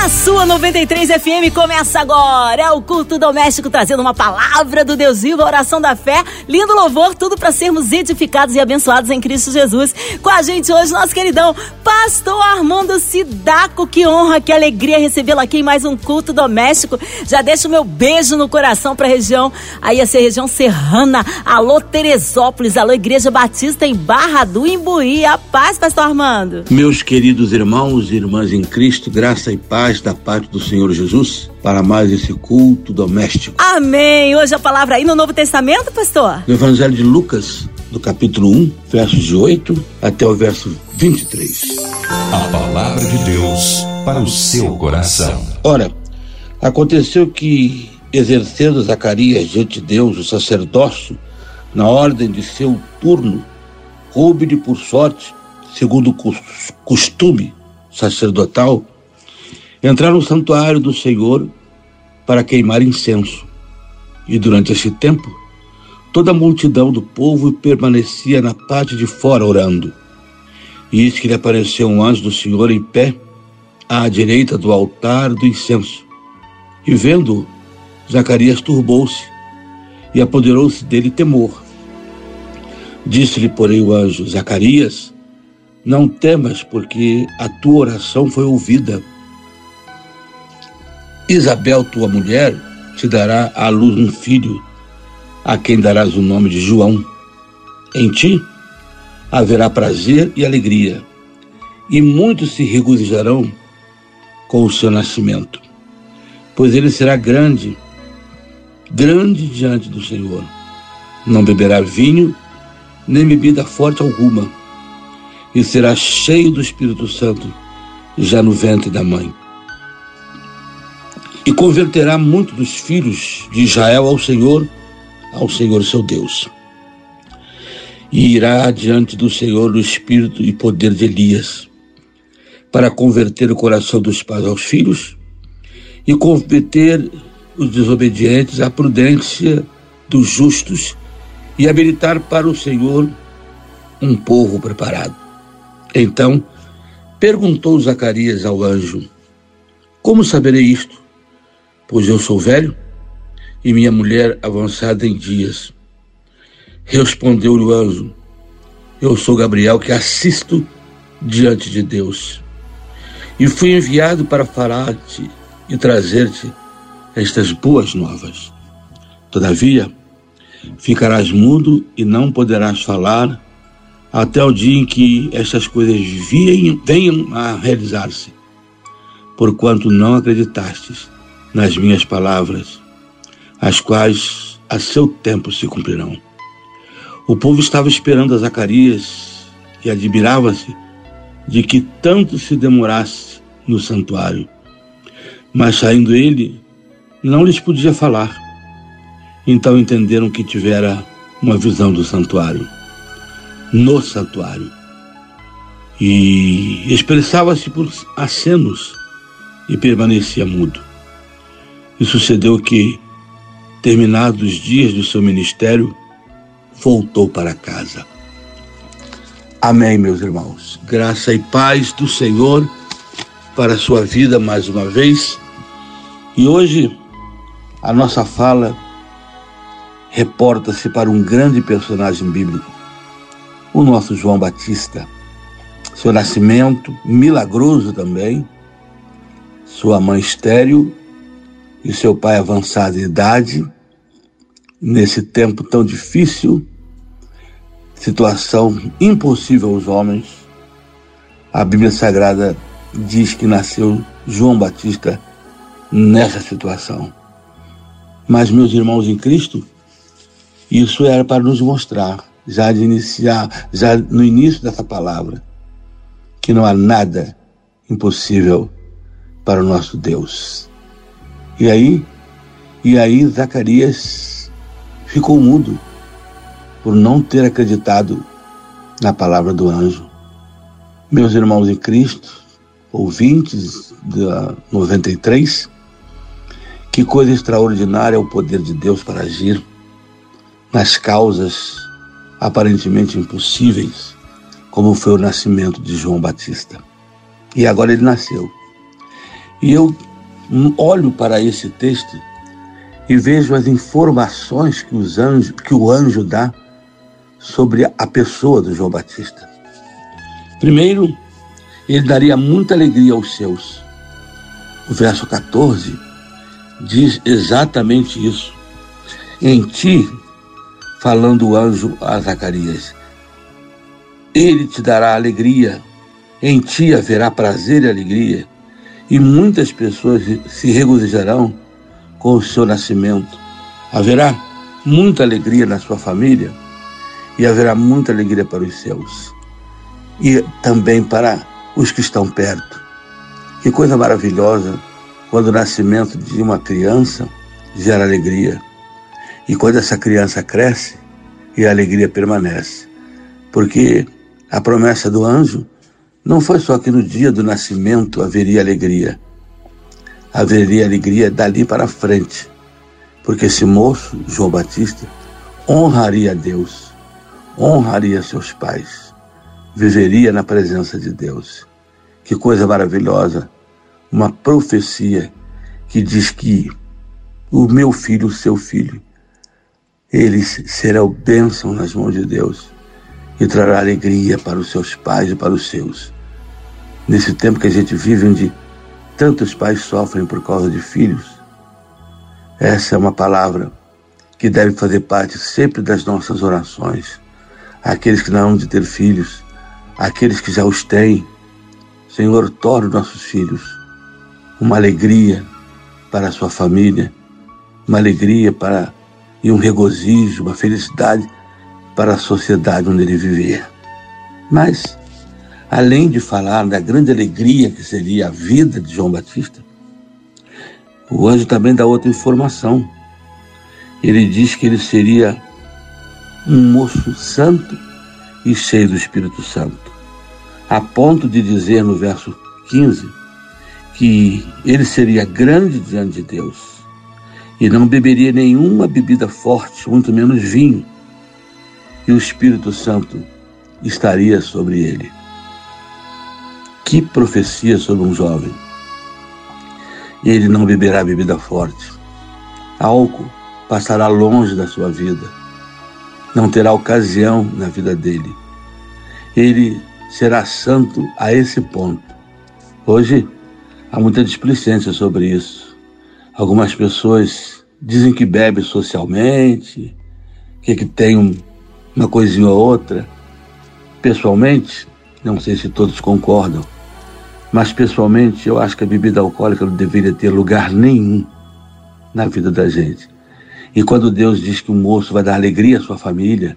Na sua 93 FM começa agora é o culto doméstico trazendo uma palavra do Deus vivo, a oração da fé, lindo louvor, tudo para sermos edificados e abençoados em Cristo Jesus. Com a gente hoje nosso queridão Pastor Armando Sidaco, que honra, que alegria recebê-lo aqui em mais um culto doméstico. Já deixo o meu beijo no coração para a região, aí essa região serrana. Alô Teresópolis, alô Igreja Batista em Barra do Imbuí. A paz, Pastor Armando. Meus queridos irmãos e irmãs em Cristo, graça e paz da parte do Senhor Jesus para mais esse culto doméstico. Amém. Hoje a palavra aí no Novo Testamento, pastor? No Evangelho de Lucas, do capítulo 1, versos de 8 até o verso 23. A palavra de Deus para o seu coração. Ora, aconteceu que, exercendo Zacarias diante de Deus o sacerdócio, na ordem de seu turno, coube-lhe por sorte, segundo o costume sacerdotal, entrar no santuário do Senhor para queimar incenso. E durante esse tempo, toda a multidão do povo permanecia na parte de fora orando. E eis que lhe apareceu um anjo do Senhor em pé, à direita do altar do incenso. E vendo, Zacarias turbou-se e apoderou-se dele temor. Disse-lhe, porém, o anjo: Zacarias, não temas, porque a tua oração foi ouvida Isabel, tua mulher, te dará à luz um filho, a quem darás o nome de João. Em ti haverá prazer e alegria, e muitos se regozijarão com o seu nascimento, pois ele será grande, grande diante do Senhor. Não beberá vinho, nem bebida forte alguma, e será cheio do Espírito Santo já no ventre da mãe e converterá muitos dos filhos de Israel ao Senhor, ao Senhor seu Deus. E irá diante do Senhor o espírito e poder de Elias, para converter o coração dos pais aos filhos e converter os desobedientes à prudência dos justos e habilitar para o Senhor um povo preparado. Então perguntou Zacarias ao anjo: Como saberei isto? Pois eu sou velho e minha mulher avançada em dias. Respondeu-lhe o anjo: Eu sou Gabriel que assisto diante de Deus. E fui enviado para falar-te e trazer-te estas boas novas. Todavia, ficarás mudo e não poderás falar até o dia em que estas coisas venham a realizar-se, porquanto não acreditastes nas minhas palavras, as quais a seu tempo se cumprirão. O povo estava esperando a Zacarias e admirava-se de que tanto se demorasse no santuário. Mas saindo ele, não lhes podia falar. Então entenderam que tivera uma visão do santuário, no santuário. E expressava-se por acenos e permanecia mudo. E sucedeu que, terminados os dias do seu ministério, voltou para casa. Amém, meus irmãos. Graça e paz do Senhor para a sua vida mais uma vez. E hoje a nossa fala reporta-se para um grande personagem bíblico, o nosso João Batista. Seu nascimento milagroso também, sua mãe estéril e seu pai avançado em idade, nesse tempo tão difícil, situação impossível aos homens, a Bíblia Sagrada diz que nasceu João Batista nessa situação. Mas, meus irmãos em Cristo, isso era para nos mostrar, já de iniciar, já no início dessa palavra, que não há nada impossível para o nosso Deus. E aí, e aí Zacarias ficou mudo por não ter acreditado na palavra do anjo. Meus irmãos em Cristo, ouvintes da 93, Que coisa extraordinária é o poder de Deus para agir nas causas aparentemente impossíveis, como foi o nascimento de João Batista. E agora ele nasceu. E eu olho para esse texto e vejo as informações que, os que o anjo dá sobre a pessoa do João Batista. Primeiro, ele daria muita alegria aos seus. O verso 14 diz exatamente isso. Em ti, falando o anjo a Zacarias, ele te dará alegria, em ti haverá prazer e alegria, e muitas pessoas se regozijarão com o seu nascimento. Haverá muita alegria na sua família e haverá muita alegria para os seus e também para os que estão perto. Que coisa maravilhosa quando o nascimento de uma criança gera alegria. E quando essa criança cresce e a alegria permanece. Porque a promessa do anjo não foi só que no dia do nascimento haveria alegria. Haveria alegria dali para frente. Porque esse moço, João Batista, honraria a Deus, honraria seus pais, viveria na presença de Deus. Que coisa maravilhosa! Uma profecia que diz que o meu filho, o seu filho, eles serão bênção nas mãos de Deus e trará alegria para os seus pais e para os seus. Nesse tempo que a gente vive, onde tantos pais sofrem por causa de filhos, essa é uma palavra que deve fazer parte sempre das nossas orações. Aqueles que não hão de ter filhos, aqueles que já os têm, Senhor, torne nossos filhos uma alegria para a sua família, uma alegria para e um regozijo, uma felicidade para a sociedade onde ele viver. Mas, além de falar da grande alegria que seria a vida de João Batista, o anjo também dá outra informação. Ele diz que ele seria um moço santo e cheio do Espírito Santo a ponto de dizer no verso 15 que ele seria grande diante de Deus e não beberia nenhuma bebida forte, muito menos vinho, e o Espírito Santo estaria sobre ele. Que profecia sobre um jovem! Ele não beberá bebida forte. Álcool passará longe da sua vida. Não terá ocasião na vida dele. Ele será santo a esse ponto. Hoje há muita displicência sobre isso. Algumas pessoas dizem que bebe socialmente, que, que tem um, uma coisinha ou outra. Pessoalmente, não sei se todos concordam, mas pessoalmente eu acho que a bebida alcoólica não deveria ter lugar nenhum na vida da gente. E quando Deus diz que o moço vai dar alegria à sua família,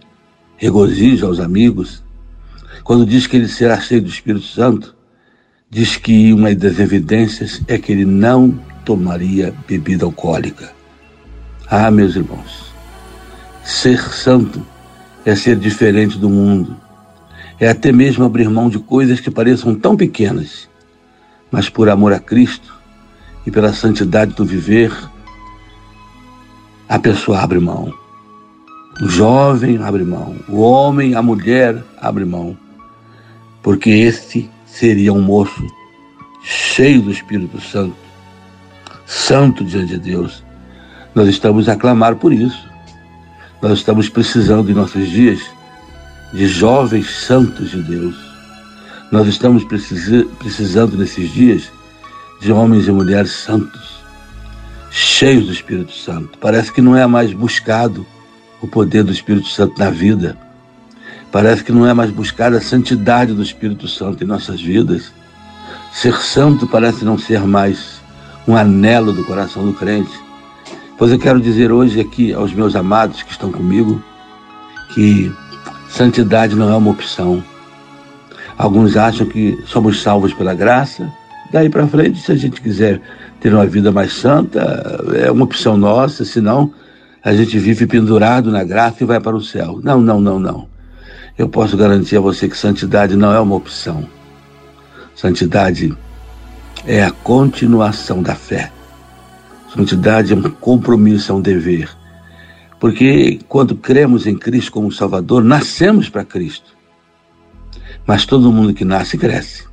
regozijo aos amigos, quando diz que ele será cheio do Espírito Santo, diz que uma das evidências é que ele não tomaria bebida alcoólica. Ah, meus irmãos, ser santo é ser diferente do mundo, é até mesmo abrir mão de coisas que pareçam tão pequenas, mas por amor a Cristo e pela santidade do viver, a pessoa abre mão. O jovem abre mão, o homem, a mulher abre mão porque este seria um moço cheio do Espírito Santo, santo diante de Deus. Nós estamos a clamar por isso. Nós estamos precisando em nossos dias de jovens santos de Deus. Nós estamos precisando nesses dias de homens e mulheres santos, cheios do Espírito Santo. Parece que não é mais buscado o poder do Espírito Santo na vida Parece que não é mais buscar a santidade do Espírito Santo em nossas vidas. Ser santo parece não ser mais um anelo do coração do crente. Pois eu quero dizer hoje aqui aos meus amados que estão comigo que santidade não é uma opção. Alguns acham que somos salvos pela graça. Daí para frente, se a gente quiser ter uma vida mais santa, é uma opção nossa, senão a gente vive pendurado na graça e vai para o céu. Não, não, não, não. Eu posso garantir a você que santidade não é uma opção. Santidade é a continuação da fé. Santidade é um compromisso, é um dever. Porque quando cremos em Cristo como Salvador, nascemos para Cristo. Mas todo mundo que nasce, cresce.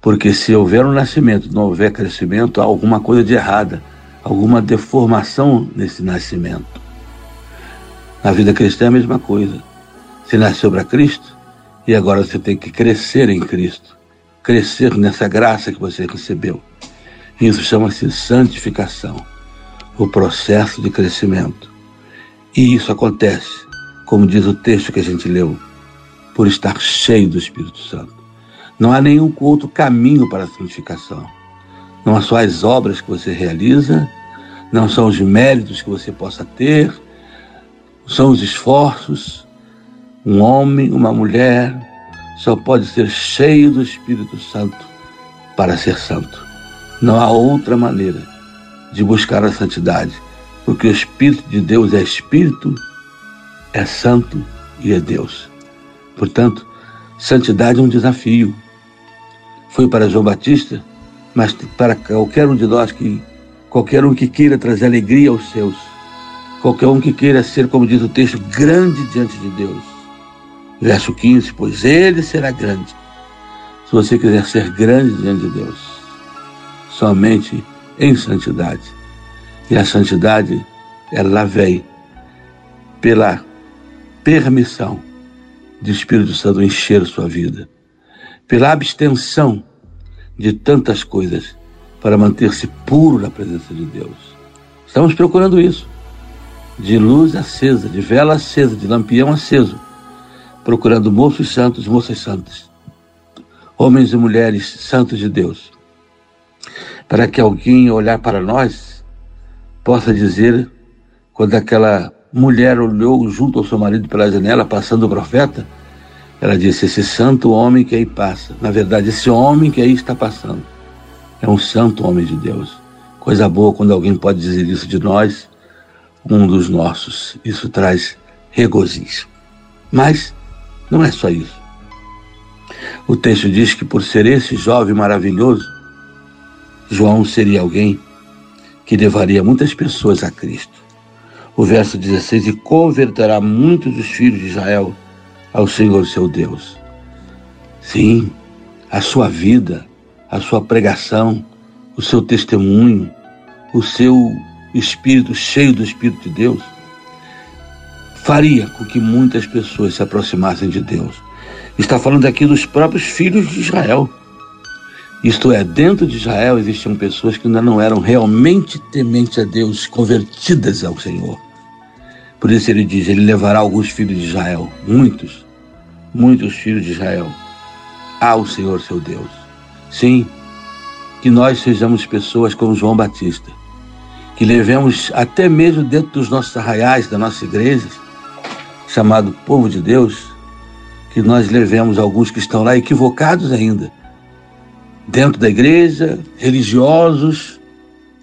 Porque se houver um nascimento, não houver crescimento, há alguma coisa de errada, alguma deformação nesse nascimento. Na vida cristã é a mesma coisa. Você nasceu para Cristo e agora você tem que crescer em Cristo, crescer nessa graça que você recebeu. Isso chama-se santificação, o processo de crescimento. E isso acontece, como diz o texto que a gente leu, por estar cheio do Espírito Santo. Não há nenhum outro caminho para a santificação. Não são as obras que você realiza, não são os méritos que você possa ter, são os esforços. Um homem, uma mulher, só pode ser cheio do Espírito Santo para ser santo. Não há outra maneira de buscar a santidade, porque o Espírito de Deus é Espírito, é santo e é Deus. Portanto, santidade é um desafio foi para João Batista, mas para qualquer um de nós que qualquer um que queira trazer alegria aos seus, qualquer um que queira ser, como diz o texto, grande diante de Deus. Verso 15, pois ele será grande. Se você quiser ser grande diante de Deus, somente em santidade. E a santidade, ela vem pela permissão do Espírito Santo encher sua vida, pela abstenção de tantas coisas para manter-se puro na presença de Deus. Estamos procurando isso. De luz acesa, de vela acesa, de lampião aceso, procurando moços santos moças santas, homens e mulheres santos de Deus, para que alguém olhar para nós possa dizer, quando aquela mulher olhou junto ao seu marido pela janela, passando o profeta, ela disse: Esse santo homem que aí passa, na verdade, esse homem que aí está passando, é um santo homem de Deus. Coisa boa quando alguém pode dizer isso de nós, um dos nossos. Isso traz regozijo. Mas não é só isso. O texto diz que por ser esse jovem maravilhoso, João seria alguém que levaria muitas pessoas a Cristo. O verso 16: E converterá muitos dos filhos de Israel ao Senhor seu Deus. Sim, a sua vida, a sua pregação, o seu testemunho, o seu espírito cheio do Espírito de Deus, faria com que muitas pessoas se aproximassem de Deus. Está falando aqui dos próprios filhos de Israel. Isto é, dentro de Israel existiam pessoas que ainda não eram realmente tementes a Deus, convertidas ao Senhor. Por isso ele diz: Ele levará alguns filhos de Israel, muitos, muitos filhos de Israel, ao Senhor seu Deus. Sim, que nós sejamos pessoas como João Batista, que levemos até mesmo dentro dos nossos arraiais, da nossa igreja, chamado povo de Deus, que nós levemos alguns que estão lá equivocados ainda, dentro da igreja, religiosos,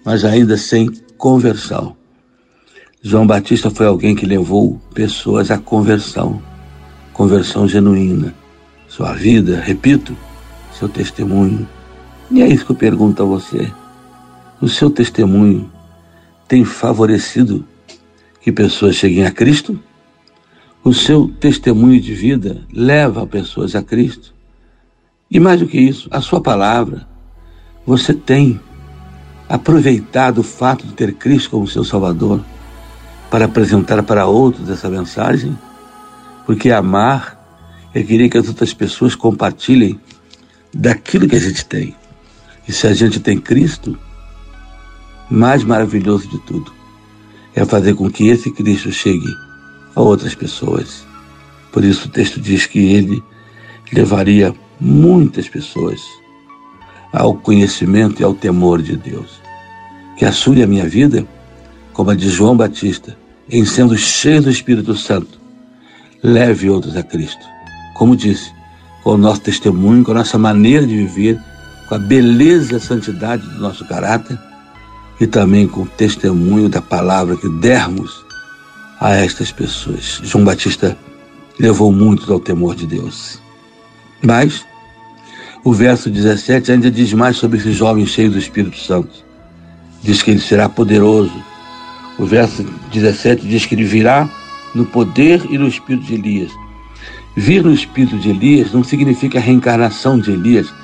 mas ainda sem conversão. João Batista foi alguém que levou pessoas à conversão, conversão genuína. Sua vida, repito, seu testemunho. E é isso que eu pergunto a você. O seu testemunho tem favorecido que pessoas cheguem a Cristo? O seu testemunho de vida leva pessoas a Cristo? E mais do que isso, a sua palavra, você tem aproveitado o fato de ter Cristo como seu Salvador? para apresentar para outros essa mensagem, porque amar é querer que as outras pessoas compartilhem daquilo que a gente tem. E se a gente tem Cristo, mais maravilhoso de tudo é fazer com que esse Cristo chegue a outras pessoas. Por isso o texto diz que ele levaria muitas pessoas ao conhecimento e ao temor de Deus. Que a sua e a minha vida como a de João Batista, em sendo cheio do Espírito Santo, leve outros a Cristo. Como disse, com o nosso testemunho, com a nossa maneira de viver, com a beleza e a santidade do nosso caráter e também com o testemunho da palavra que dermos a estas pessoas. João Batista levou muitos ao temor de Deus. Mas o verso 17 ainda diz mais sobre esse jovem cheio do Espírito Santo. diz que ele será poderoso. O verso 17 diz que ele virá no poder e no espírito de Elias. Vir no espírito de Elias não significa a reencarnação de Elias,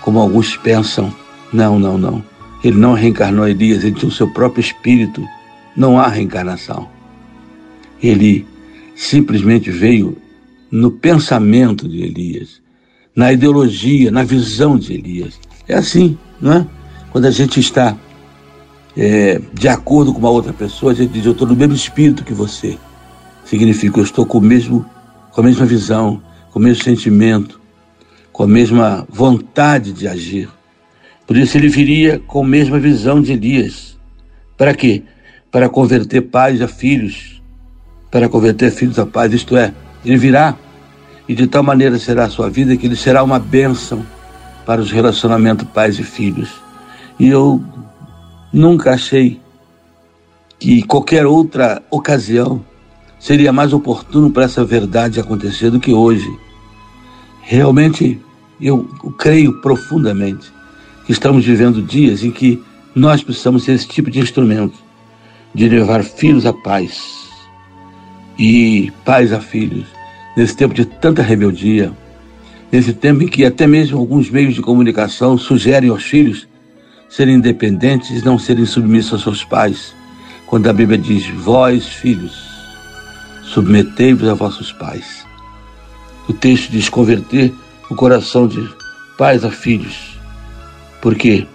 como alguns pensam. Não, não, não. Ele não reencarnou Elias, ele tinha o seu próprio espírito. Não há reencarnação. Ele simplesmente veio no pensamento de Elias, na ideologia, na visão de Elias. É assim, não é? Quando a gente está é, de acordo com uma outra pessoa, a gente diz: Eu estou no mesmo espírito que você. Significa eu estou com, o mesmo, com a mesma visão, com o mesmo sentimento, com a mesma vontade de agir. Por isso ele viria com a mesma visão de Elias. Para quê? Para converter pais a filhos, para converter filhos a pais, isto é, ele virá e de tal maneira será a sua vida que ele será uma bênção para os relacionamentos pais e filhos. E eu nunca achei que qualquer outra ocasião seria mais oportuno para essa verdade acontecer do que hoje. Realmente, eu creio profundamente que estamos vivendo dias em que nós precisamos ser esse tipo de instrumento de levar filhos à paz e pais a filhos, nesse tempo de tanta rebeldia, nesse tempo em que até mesmo alguns meios de comunicação sugerem aos filhos serem independentes e não serem submissos aos seus pais, quando a Bíblia diz: Vós, filhos, submetei-vos a vossos pais. O texto diz converter o coração de pais a filhos. Por quê?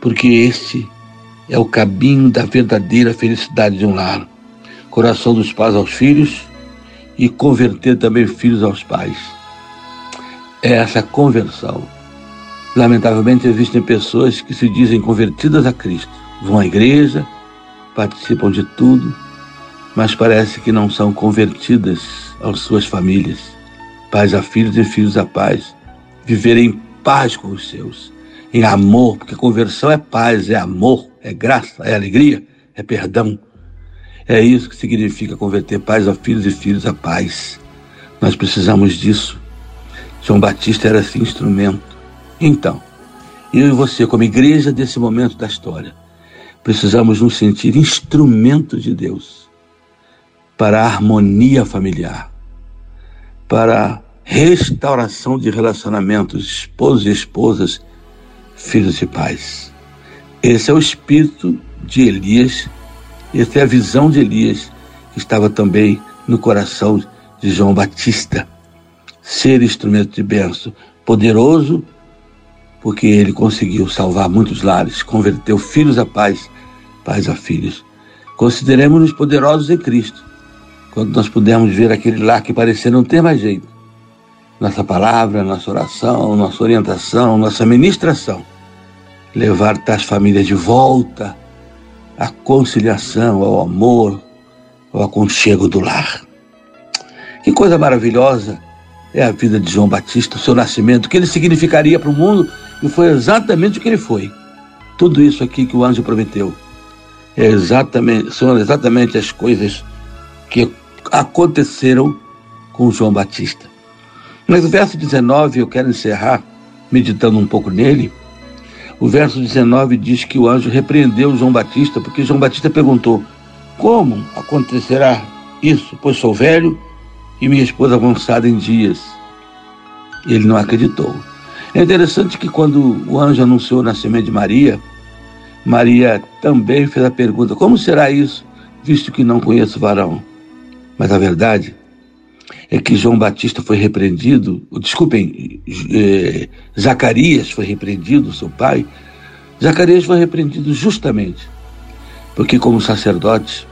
Porque este é o caminho da verdadeira felicidade de um lar coração dos pais aos filhos e converter também filhos aos pais. É essa conversão. Lamentavelmente existem pessoas que se dizem convertidas a Cristo, vão à igreja, participam de tudo, mas parece que não são convertidas às suas famílias, pais a filhos e filhos a pais, viver em paz com os seus, em amor, porque conversão é paz, é amor, é graça, é alegria, é perdão. É isso que significa converter pais a filhos e filhos a pais. Nós precisamos disso. João Batista era esse instrumento. Então, eu e você, como igreja desse momento da história, precisamos nos sentir instrumentos de Deus para a harmonia familiar, para a restauração de relacionamentos, esposos e esposas, filhos e pais. Esse é o espírito de Elias essa é a visão de Elias que estava também no coração de João Batista. Ser instrumento de bênção, poderoso, porque ele conseguiu salvar muitos lares, converteu filhos a pais, pais a filhos. Consideremos-nos poderosos em Cristo, quando nós pudermos ver aquele lar que parecia não ter mais jeito. Nossa palavra, nossa oração, nossa orientação, nossa ministração, levar as famílias de volta à conciliação, ao amor, ao aconchego do lar. Que coisa maravilhosa é a vida de João Batista, o seu nascimento, o que ele significaria para o mundo e foi exatamente o que ele foi. Tudo isso aqui que o anjo prometeu é exatamente, são exatamente as coisas que aconteceram com João Batista. Mas o verso 19, eu quero encerrar meditando um pouco nele o verso 19 diz que o anjo repreendeu João Batista, porque João Batista perguntou: Como acontecerá isso? Pois sou velho e minha esposa avançada em dias. Ele não acreditou. É interessante que quando o anjo anunciou o nascimento de Maria, Maria também fez a pergunta: Como será isso, visto que não conheço varão? Mas a verdade é que João Batista foi repreendido, desculpem, eh, Zacarias foi repreendido, seu pai. Zacarias foi repreendido justamente porque, como sacerdote,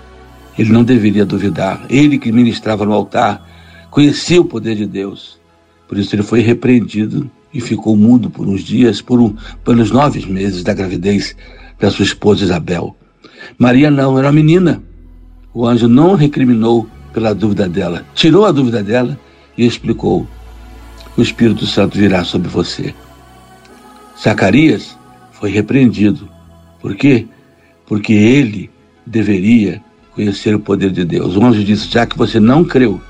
ele não deveria duvidar. Ele que ministrava no altar conhecia o poder de Deus. Por isso ele foi repreendido e ficou mudo por uns dias, por um, pelos nove meses da gravidez da sua esposa Isabel. Maria não, era uma menina. O anjo não recriminou pela dúvida dela, tirou a dúvida dela e explicou: o Espírito Santo virá sobre você. Zacarias foi repreendido. Por quê? Porque ele deveria conhecer o poder de Deus. O anjo disse: já que você não creu,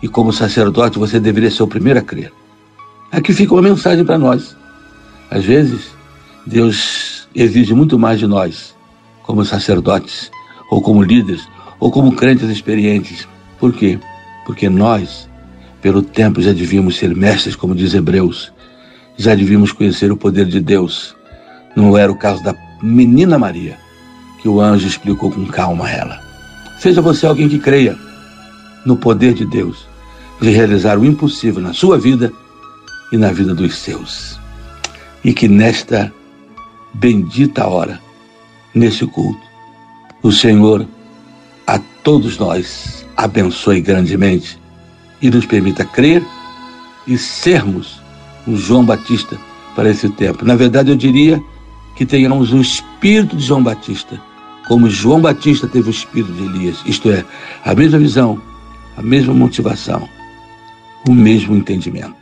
e como sacerdote você deveria ser o primeiro a crer. Aqui fica uma mensagem para nós. Às vezes, Deus exige muito mais de nós como sacerdotes, ou como líderes, ou como crentes experientes. Por quê? Porque nós, pelo tempo, já devíamos ser mestres, como diz Hebreus, já devíamos conhecer o poder de Deus. Não era o caso da menina Maria, que o anjo explicou com calma a ela. Seja você alguém que creia no poder de Deus de realizar o impossível na sua vida e na vida dos seus. E que nesta bendita hora, nesse culto, o Senhor a todos nós abençoe grandemente e nos permita crer e sermos um João Batista para esse tempo. Na verdade, eu diria que tenhamos o espírito de João Batista, como João Batista teve o espírito de Elias, isto é, a mesma visão, a mesma motivação, o mesmo entendimento.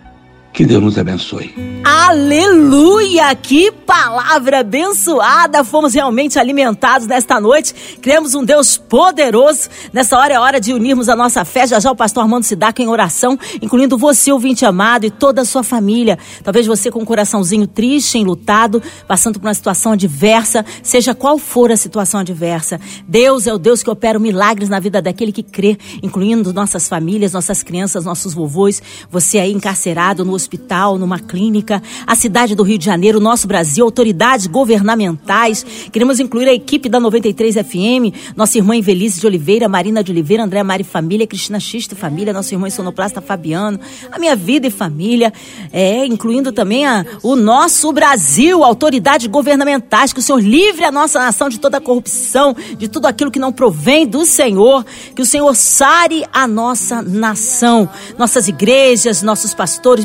Que Deus nos abençoe. Aleluia! Que palavra abençoada! Fomos realmente alimentados nesta noite. Cremos um Deus poderoso. Nessa hora é hora de unirmos a nossa fé. Já já o pastor Armando Sidaco em oração, incluindo você, ouvinte amado, e toda a sua família. Talvez você com um coraçãozinho triste, enlutado, passando por uma situação adversa, seja qual for a situação adversa. Deus é o Deus que opera milagres na vida daquele que crê, incluindo nossas famílias, nossas crianças, nossos vovôs. Você aí encarcerado no hospital numa clínica, a cidade do Rio de Janeiro, nosso Brasil, autoridades governamentais. Queremos incluir a equipe da 93 FM, nossa irmã Invelice de Oliveira, Marina de Oliveira, André Mari Família, Cristina Xisto Família, nosso irmão Sonoplasta Fabiano, a minha vida e família, é, incluindo também a, o nosso Brasil, autoridades governamentais, que o Senhor livre a nossa nação de toda corrupção, de tudo aquilo que não provém do Senhor, que o Senhor sare a nossa nação, nossas igrejas, nossos pastores,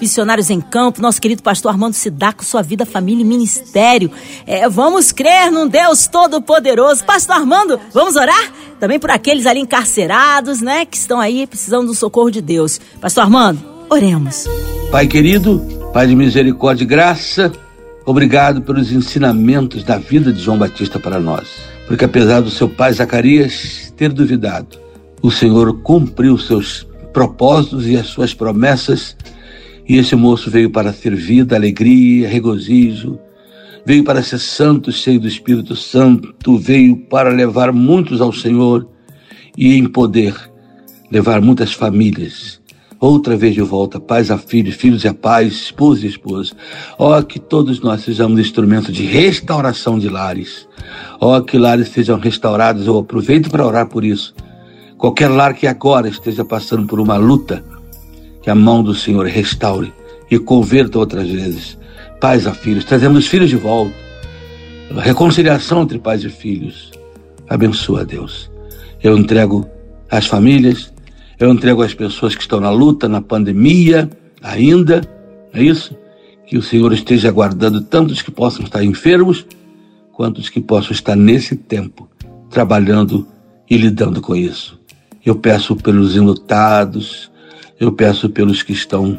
missionários em campo, nosso querido pastor Armando Sidaco, sua vida, família e ministério. É, vamos crer num Deus todo-poderoso. Pastor Armando, vamos orar? Também por aqueles ali encarcerados, né, que estão aí precisando do socorro de Deus. Pastor Armando, oremos. Pai querido, Pai de misericórdia e graça, obrigado pelos ensinamentos da vida de João Batista para nós. Porque apesar do seu pai Zacarias ter duvidado, o Senhor cumpriu seus propósitos e as suas promessas e esse moço veio para ter vida, alegria, regozijo, veio para ser santo, cheio do Espírito Santo, veio para levar muitos ao Senhor e em poder levar muitas famílias. Outra vez de volta, pais a filhos, filhos a pais, esposa e esposa. Ó, oh, que todos nós sejamos instrumento de restauração de lares. Ó, oh, que lares sejam restaurados. Eu aproveito para orar por isso. Qualquer lar que agora esteja passando por uma luta, que a mão do Senhor restaure e converta outras vezes. Pais a filhos, trazemos os filhos de volta. Reconciliação entre pais e filhos. Abençoa, Deus. Eu entrego as famílias, eu entrego as pessoas que estão na luta, na pandemia, ainda, é isso? Que o Senhor esteja guardando tantos que possam estar enfermos, quanto os que possam estar nesse tempo trabalhando e lidando com isso. Eu peço pelos enlutados, eu peço pelos que estão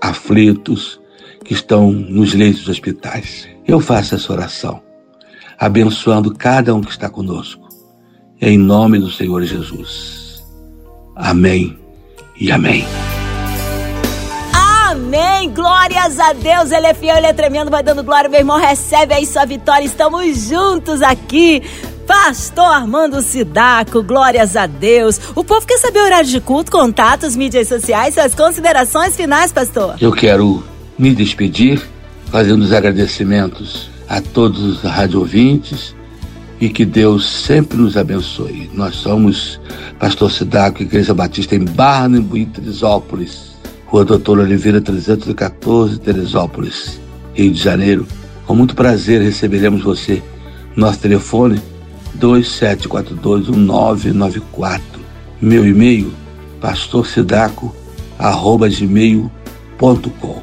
aflitos, que estão nos leitos dos hospitais. Eu faço essa oração, abençoando cada um que está conosco. Em nome do Senhor Jesus. Amém e amém. Amém. Glórias a Deus. Ele é fiel, ele é tremendo. Vai dando glória, meu irmão. Recebe aí sua vitória. Estamos juntos aqui Pastor Armando Sidaco, glórias a Deus. O povo quer saber horário de culto, contatos, mídias sociais, suas considerações finais, pastor. Eu quero me despedir fazendo os agradecimentos a todos os rádio ouvintes e que Deus sempre nos abençoe. Nós somos Pastor Sidaco, Igreja Batista em Barra, em Teresópolis, Rua Doutor Oliveira 314, Teresópolis, Rio de Janeiro. Com muito prazer receberemos você. Nosso telefone 27421994. Meu e-mail, pastorcidaco.gmail.com.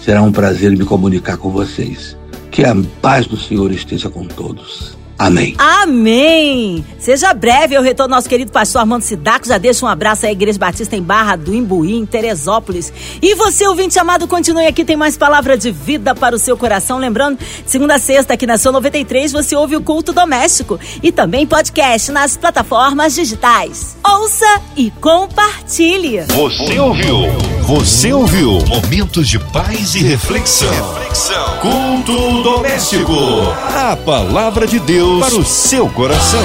Será um prazer me comunicar com vocês. Que a paz do Senhor esteja com todos. Amém. Amém. Seja breve eu retorno nosso querido pastor Armando Sidaco. Já deixa um abraço à Igreja Batista em Barra do Imbuí, em Teresópolis. E você, ouvinte amado, continue aqui. Tem mais palavra de vida para o seu coração. Lembrando, segunda a sexta, aqui na sua 93, você ouve o culto doméstico. E também podcast nas plataformas digitais. Ouça e compartilhe. Você ouviu? Você ouviu? Momentos de paz e reflexão. reflexão. Culto doméstico. A palavra de Deus para o seu coração.